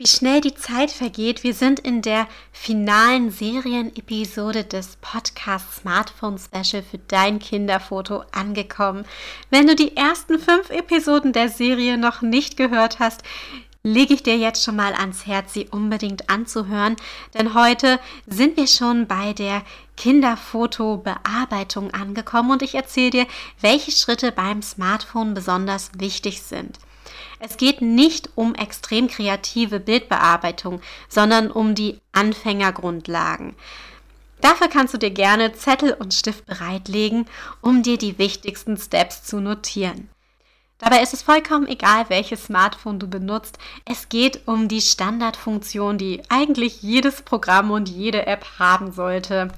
Wie schnell die Zeit vergeht. Wir sind in der finalen Serienepisode des Podcast Smartphone Special für dein Kinderfoto angekommen. Wenn du die ersten fünf Episoden der Serie noch nicht gehört hast, lege ich dir jetzt schon mal ans Herz, sie unbedingt anzuhören, denn heute sind wir schon bei der Kinderfotobearbeitung angekommen und ich erzähle dir, welche Schritte beim Smartphone besonders wichtig sind. Es geht nicht um extrem kreative Bildbearbeitung, sondern um die Anfängergrundlagen. Dafür kannst du dir gerne Zettel und Stift bereitlegen, um dir die wichtigsten Steps zu notieren. Dabei ist es vollkommen egal, welches Smartphone du benutzt. Es geht um die Standardfunktion, die eigentlich jedes Programm und jede App haben sollte.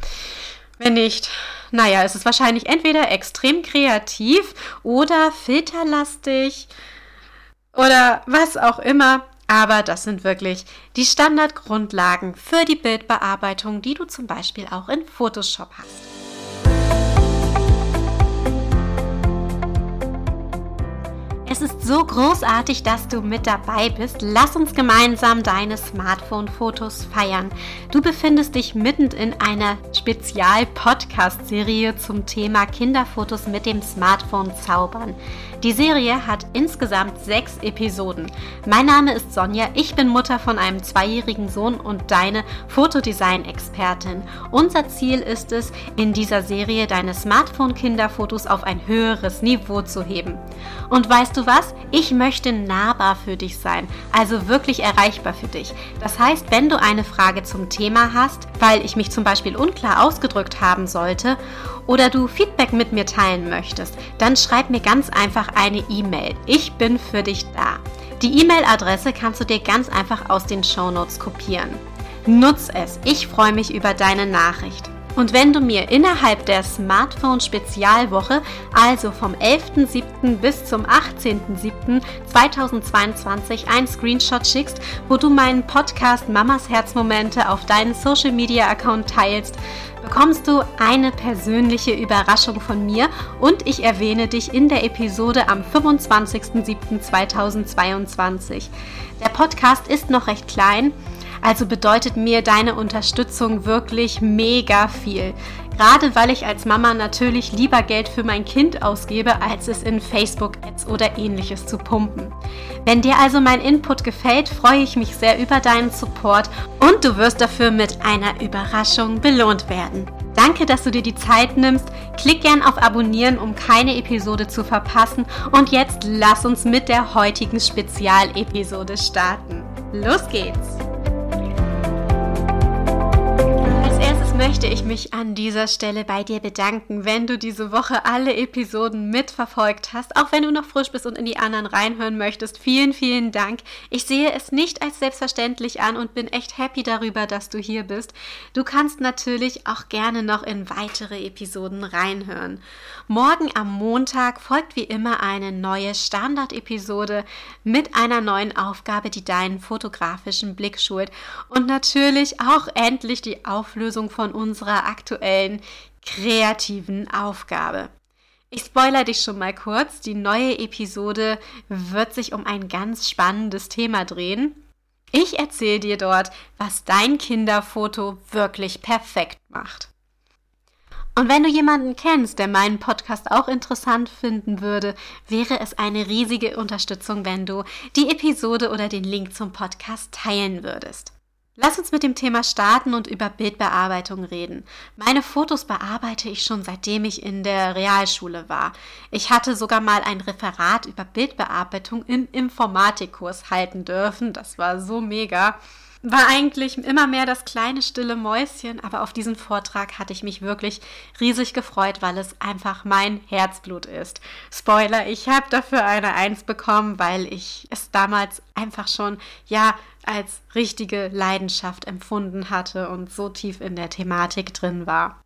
Wenn nicht, naja, es ist wahrscheinlich entweder extrem kreativ oder filterlastig oder was auch immer. Aber das sind wirklich die Standardgrundlagen für die Bildbearbeitung, die du zum Beispiel auch in Photoshop hast. Es ist so großartig, dass du mit dabei bist. Lass uns gemeinsam deine Smartphone-Fotos feiern. Du befindest dich mitten in einer Spezial-Podcast-Serie zum Thema Kinderfotos mit dem Smartphone zaubern. Die Serie hat insgesamt sechs Episoden. Mein Name ist Sonja, ich bin Mutter von einem zweijährigen Sohn und deine Fotodesign-Expertin. Unser Ziel ist es, in dieser Serie deine Smartphone-Kinderfotos auf ein höheres Niveau zu heben. Und weißt du was? Ich möchte nahbar für dich sein, also wirklich erreichbar für dich. Das heißt, wenn du eine Frage zum Thema hast, weil ich mich zum Beispiel unklar ausgedrückt haben sollte, oder du Feedback mit mir teilen möchtest, dann schreib mir ganz einfach eine E-Mail. Ich bin für dich da. Die E-Mail-Adresse kannst du dir ganz einfach aus den Shownotes kopieren. Nutz es. Ich freue mich über deine Nachricht. Und wenn du mir innerhalb der Smartphone-Spezialwoche, also vom 11.07. bis zum 18.07.2022, ein Screenshot schickst, wo du meinen Podcast Mamas Herzmomente auf deinen Social-Media-Account teilst, bekommst du eine persönliche Überraschung von mir und ich erwähne dich in der Episode am 25.07.2022. Der Podcast ist noch recht klein, also bedeutet mir deine Unterstützung wirklich mega viel. Gerade weil ich als Mama natürlich lieber Geld für mein Kind ausgebe, als es in Facebook-Ads oder ähnliches zu pumpen. Wenn dir also mein Input gefällt, freue ich mich sehr über deinen Support und du wirst dafür mit einer Überraschung belohnt werden. Danke, dass du dir die Zeit nimmst. Klick gern auf Abonnieren, um keine Episode zu verpassen. Und jetzt lass uns mit der heutigen Spezialepisode starten. Los geht's! Möchte ich mich an dieser Stelle bei dir bedanken, wenn du diese Woche alle Episoden mitverfolgt hast, auch wenn du noch frisch bist und in die anderen reinhören möchtest. Vielen, vielen Dank. Ich sehe es nicht als selbstverständlich an und bin echt happy darüber, dass du hier bist. Du kannst natürlich auch gerne noch in weitere Episoden reinhören. Morgen am Montag folgt wie immer eine neue Standard-Episode mit einer neuen Aufgabe, die deinen fotografischen Blick schult und natürlich auch endlich die Auflösung von von unserer aktuellen kreativen Aufgabe. Ich spoilere dich schon mal kurz. Die neue Episode wird sich um ein ganz spannendes Thema drehen. Ich erzähle dir dort, was dein Kinderfoto wirklich perfekt macht. Und wenn du jemanden kennst, der meinen Podcast auch interessant finden würde, wäre es eine riesige Unterstützung, wenn du die Episode oder den Link zum Podcast teilen würdest. Lass uns mit dem Thema starten und über Bildbearbeitung reden. Meine Fotos bearbeite ich schon seitdem ich in der Realschule war. Ich hatte sogar mal ein Referat über Bildbearbeitung im Informatikkurs halten dürfen. Das war so mega war eigentlich immer mehr das kleine stille Mäuschen, aber auf diesen Vortrag hatte ich mich wirklich riesig gefreut, weil es einfach mein Herzblut ist. Spoiler, ich habe dafür eine Eins bekommen, weil ich es damals einfach schon, ja, als richtige Leidenschaft empfunden hatte und so tief in der Thematik drin war.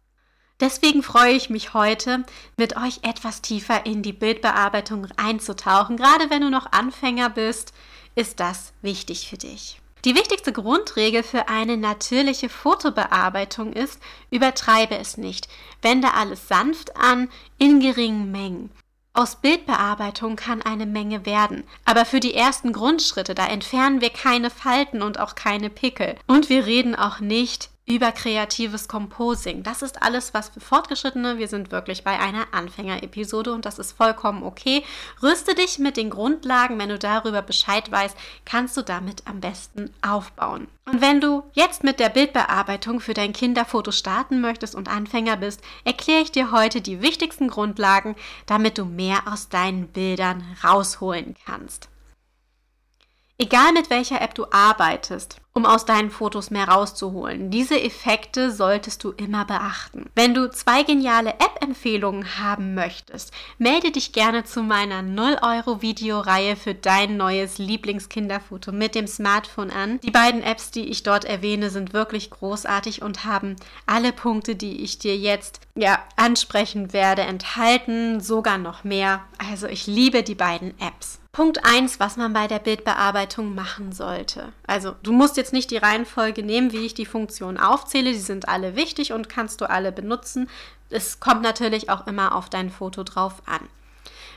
Deswegen freue ich mich heute, mit euch etwas tiefer in die Bildbearbeitung einzutauchen. Gerade wenn du noch Anfänger bist, ist das wichtig für dich. Die wichtigste Grundregel für eine natürliche Fotobearbeitung ist, übertreibe es nicht. Wende alles sanft an, in geringen Mengen. Aus Bildbearbeitung kann eine Menge werden. Aber für die ersten Grundschritte, da entfernen wir keine Falten und auch keine Pickel. Und wir reden auch nicht über kreatives Composing. Das ist alles was für Fortgeschrittene. Wir sind wirklich bei einer Anfängerepisode und das ist vollkommen okay. Rüste dich mit den Grundlagen. Wenn du darüber Bescheid weißt, kannst du damit am besten aufbauen. Und wenn du jetzt mit der Bildbearbeitung für dein Kinderfoto starten möchtest und Anfänger bist, erkläre ich dir heute die wichtigsten Grundlagen, damit du mehr aus deinen Bildern rausholen kannst. Egal mit welcher App du arbeitest, um aus deinen Fotos mehr rauszuholen. Diese Effekte solltest du immer beachten. Wenn du zwei geniale App-Empfehlungen haben möchtest, melde dich gerne zu meiner 0-Euro-Videoreihe für dein neues Lieblingskinderfoto mit dem Smartphone an. Die beiden Apps, die ich dort erwähne, sind wirklich großartig und haben alle Punkte, die ich dir jetzt ja, ansprechen werde, enthalten, sogar noch mehr. Also ich liebe die beiden Apps. Punkt 1, was man bei der Bildbearbeitung machen sollte. Also du musst jetzt nicht die Reihenfolge nehmen, wie ich die Funktionen aufzähle. Die sind alle wichtig und kannst du alle benutzen. Es kommt natürlich auch immer auf dein Foto drauf an.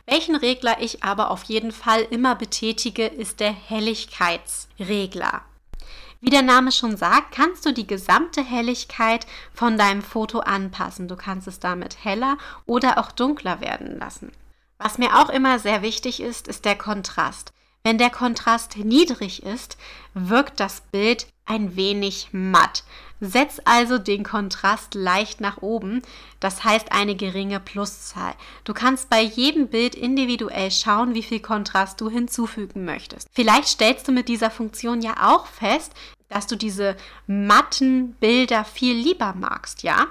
Welchen Regler ich aber auf jeden Fall immer betätige, ist der Helligkeitsregler. Wie der Name schon sagt, kannst du die gesamte Helligkeit von deinem Foto anpassen. Du kannst es damit heller oder auch dunkler werden lassen. Was mir auch immer sehr wichtig ist, ist der Kontrast. Wenn der Kontrast niedrig ist, wirkt das Bild ein wenig matt. Setz also den Kontrast leicht nach oben, das heißt eine geringe Pluszahl. Du kannst bei jedem Bild individuell schauen, wie viel Kontrast du hinzufügen möchtest. Vielleicht stellst du mit dieser Funktion ja auch fest, dass du diese matten Bilder viel lieber magst, ja?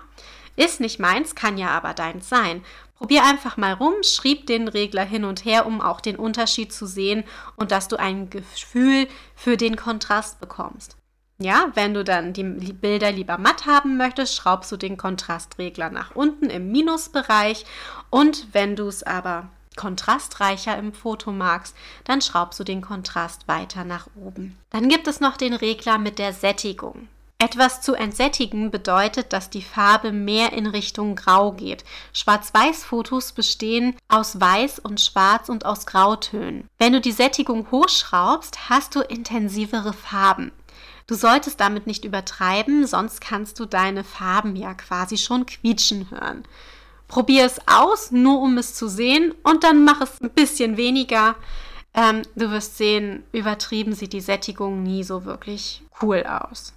Ist nicht meins, kann ja aber deins sein. Probier einfach mal rum, schrieb den Regler hin und her, um auch den Unterschied zu sehen und dass du ein Gefühl für den Kontrast bekommst. Ja, wenn du dann die Bilder lieber matt haben möchtest, schraubst du den Kontrastregler nach unten im Minusbereich und wenn du es aber kontrastreicher im Foto magst, dann schraubst du den Kontrast weiter nach oben. Dann gibt es noch den Regler mit der Sättigung. Etwas zu entsättigen bedeutet, dass die Farbe mehr in Richtung Grau geht. Schwarz-Weiß-Fotos bestehen aus Weiß und Schwarz und aus Grautönen. Wenn du die Sättigung hochschraubst, hast du intensivere Farben. Du solltest damit nicht übertreiben, sonst kannst du deine Farben ja quasi schon quietschen hören. Probier es aus, nur um es zu sehen, und dann mach es ein bisschen weniger. Ähm, du wirst sehen, übertrieben sieht die Sättigung nie so wirklich cool aus.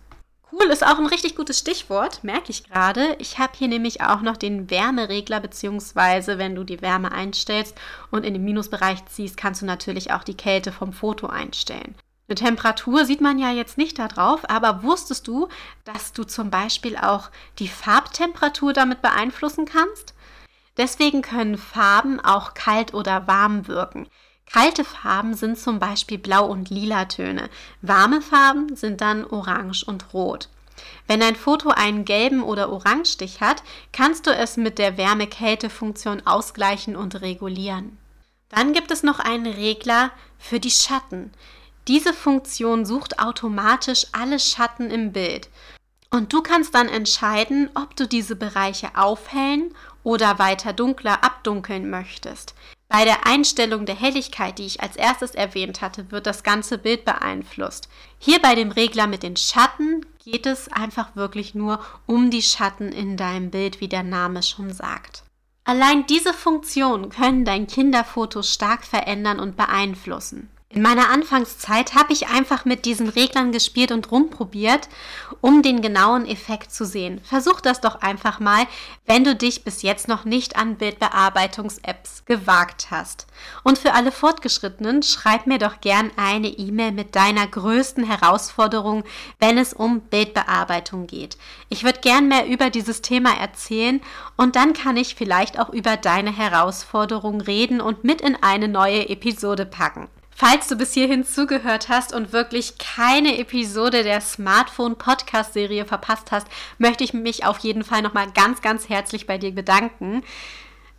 Cool ist auch ein richtig gutes Stichwort, merke ich gerade. Ich habe hier nämlich auch noch den Wärmeregler, beziehungsweise wenn du die Wärme einstellst und in den Minusbereich ziehst, kannst du natürlich auch die Kälte vom Foto einstellen. Eine Temperatur sieht man ja jetzt nicht da drauf, aber wusstest du, dass du zum Beispiel auch die Farbtemperatur damit beeinflussen kannst? Deswegen können Farben auch kalt oder warm wirken. Kalte Farben sind zum Beispiel Blau- und Lila-Töne. Warme Farben sind dann Orange und Rot. Wenn ein Foto einen gelben oder Orangestich hat, kannst du es mit der Wärme-Kälte-Funktion ausgleichen und regulieren. Dann gibt es noch einen Regler für die Schatten. Diese Funktion sucht automatisch alle Schatten im Bild. Und du kannst dann entscheiden, ob du diese Bereiche aufhellen oder weiter dunkler abdunkeln möchtest. Bei der Einstellung der Helligkeit, die ich als erstes erwähnt hatte, wird das ganze Bild beeinflusst. Hier bei dem Regler mit den Schatten geht es einfach wirklich nur um die Schatten in deinem Bild, wie der Name schon sagt. Allein diese Funktionen können dein Kinderfoto stark verändern und beeinflussen. In meiner Anfangszeit habe ich einfach mit diesen Reglern gespielt und rumprobiert, um den genauen Effekt zu sehen. Versuch das doch einfach mal, wenn du dich bis jetzt noch nicht an Bildbearbeitungs-Apps gewagt hast. Und für alle Fortgeschrittenen, schreib mir doch gern eine E-Mail mit deiner größten Herausforderung, wenn es um Bildbearbeitung geht. Ich würde gern mehr über dieses Thema erzählen und dann kann ich vielleicht auch über deine Herausforderung reden und mit in eine neue Episode packen. Falls du bis hierhin zugehört hast und wirklich keine Episode der Smartphone Podcast Serie verpasst hast, möchte ich mich auf jeden Fall nochmal ganz, ganz herzlich bei dir bedanken.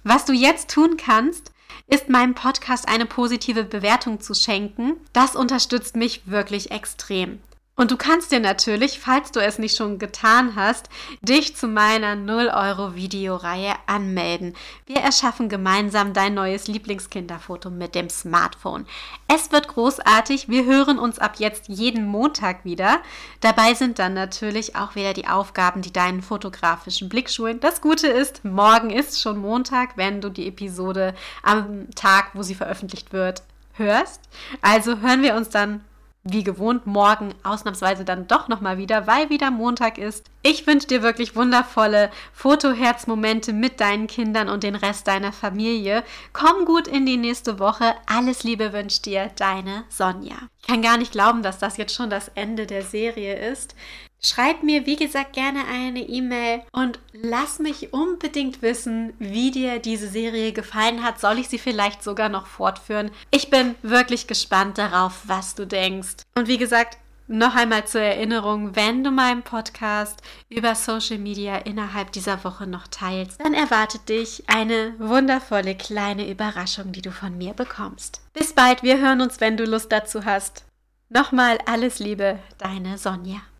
Was du jetzt tun kannst, ist meinem Podcast eine positive Bewertung zu schenken. Das unterstützt mich wirklich extrem. Und du kannst dir natürlich, falls du es nicht schon getan hast, dich zu meiner 0 Euro Videoreihe anmelden. Wir erschaffen gemeinsam dein neues Lieblingskinderfoto mit dem Smartphone. Es wird großartig. Wir hören uns ab jetzt jeden Montag wieder. Dabei sind dann natürlich auch wieder die Aufgaben, die deinen fotografischen Blick schulen. Das Gute ist, morgen ist schon Montag, wenn du die Episode am Tag, wo sie veröffentlicht wird, hörst. Also hören wir uns dann wie gewohnt morgen ausnahmsweise dann doch nochmal wieder, weil wieder Montag ist. Ich wünsche dir wirklich wundervolle Fotoherzmomente mit deinen Kindern und den Rest deiner Familie. Komm gut in die nächste Woche. Alles Liebe wünscht dir deine Sonja. Ich kann gar nicht glauben, dass das jetzt schon das Ende der Serie ist. Schreib mir, wie gesagt, gerne eine E-Mail und lass mich unbedingt wissen, wie dir diese Serie gefallen hat. Soll ich sie vielleicht sogar noch fortführen? Ich bin wirklich gespannt darauf, was du denkst. Und wie gesagt, noch einmal zur Erinnerung, wenn du meinen Podcast über Social Media innerhalb dieser Woche noch teilst, dann erwartet dich eine wundervolle kleine Überraschung, die du von mir bekommst. Bis bald, wir hören uns, wenn du Lust dazu hast. Nochmal alles Liebe, deine Sonja.